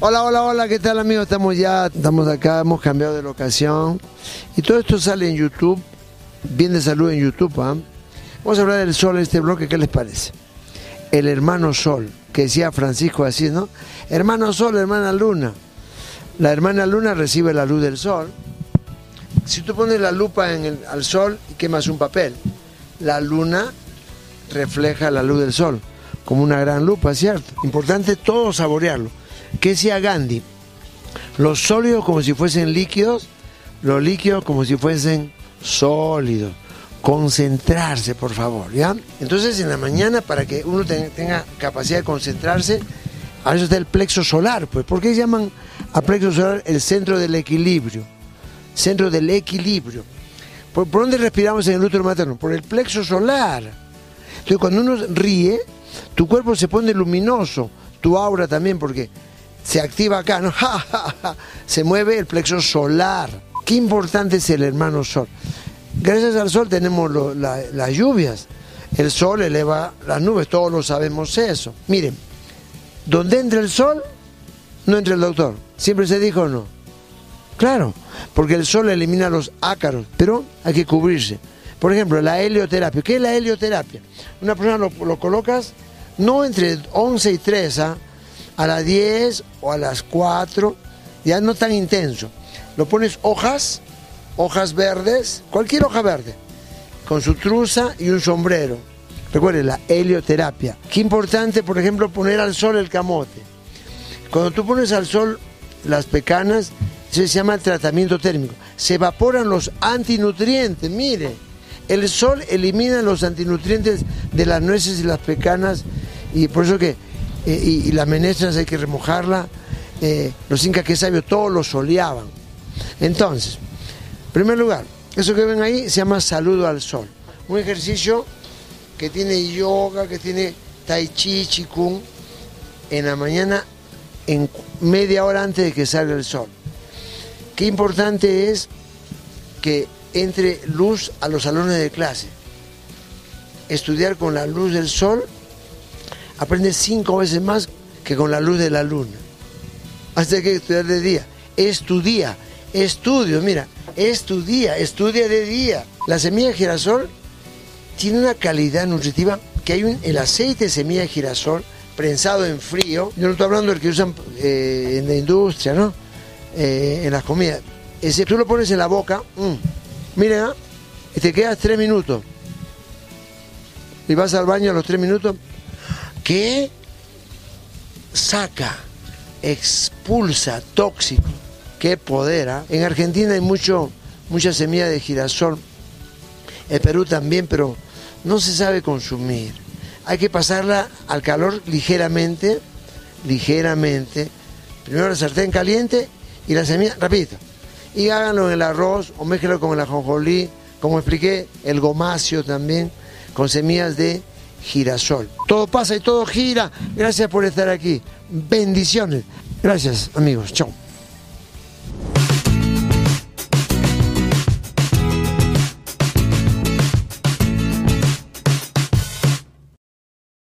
Hola, hola, hola, ¿qué tal amigos? Estamos ya, estamos acá, hemos cambiado de locación. Y todo esto sale en YouTube, bien de salud en YouTube. ¿ah? Vamos a hablar del sol en este bloque, ¿qué les parece? El hermano sol, que decía Francisco así, ¿no? Hermano sol, hermana luna. La hermana luna recibe la luz del sol. Si tú pones la lupa en el, al sol y quemas un papel, la luna refleja la luz del sol, como una gran lupa, ¿cierto? Importante todo saborearlo. ¿Qué decía Gandhi? Los sólidos como si fuesen líquidos, los líquidos como si fuesen sólidos. Concentrarse, por favor, ¿ya? Entonces en la mañana, para que uno tenga capacidad de concentrarse, a eso está el plexo solar, pues. ¿Por qué llaman a plexo solar el centro del equilibrio? Centro del equilibrio. ¿Por, por dónde respiramos en el útero materno? Por el plexo solar. Entonces cuando uno ríe, tu cuerpo se pone luminoso, tu aura también, porque se activa acá, ¿no? se mueve el plexo solar. Qué importante es el hermano sol. Gracias al sol tenemos las lluvias. El sol eleva las nubes, todos lo sabemos eso. Miren, donde entra el sol, no entra el doctor. Siempre se dijo no. Claro, porque el sol elimina los ácaros, pero hay que cubrirse. Por ejemplo, la helioterapia. ¿Qué es la helioterapia? Una persona lo, lo colocas no entre 11 y 3, ¿ah? A las 10 o a las 4, ya no tan intenso. Lo pones hojas, hojas verdes, cualquier hoja verde, con su truza y un sombrero. Recuerde, la helioterapia. Qué importante, por ejemplo, poner al sol el camote. Cuando tú pones al sol las pecanas, se llama tratamiento térmico. Se evaporan los antinutrientes, mire. El sol elimina los antinutrientes de las nueces y las pecanas y por eso que eh, y, las menestras hay que remojarla. Eh, los incas que sabios todos lo soleaban. Entonces, en primer lugar, eso que ven ahí se llama saludo al sol. Un ejercicio que tiene yoga, que tiene tai chi, chikung, en la mañana, en media hora antes de que salga el sol. Qué importante es que entre luz a los salones de clase. Estudiar con la luz del sol aprende cinco veces más que con la luz de la luna. Así que estudiar de día. Estudia, estudio, mira, estudia, estudia de día. La semilla de girasol tiene una calidad nutritiva que hay un, el aceite de semilla de girasol prensado en frío. Yo no estoy hablando del que usan eh, en la industria, ¿no? Eh, en las comidas. Ese, tú lo pones en la boca, mm, mira, y te quedas tres minutos. Y vas al baño a los tres minutos que saca, expulsa tóxico. Qué poder. ¿ah? En Argentina hay mucho, mucha semilla de girasol. En Perú también, pero no se sabe consumir. Hay que pasarla al calor ligeramente, ligeramente. Primero la sartén caliente y la semilla, rapidito. Y háganlo en el arroz o mezclenlo con el ajonjolí, como expliqué, el gomacio también, con semillas de girasol. Todo pasa y todo gira. Gracias por estar aquí. Bendiciones. Gracias, amigos. Chao.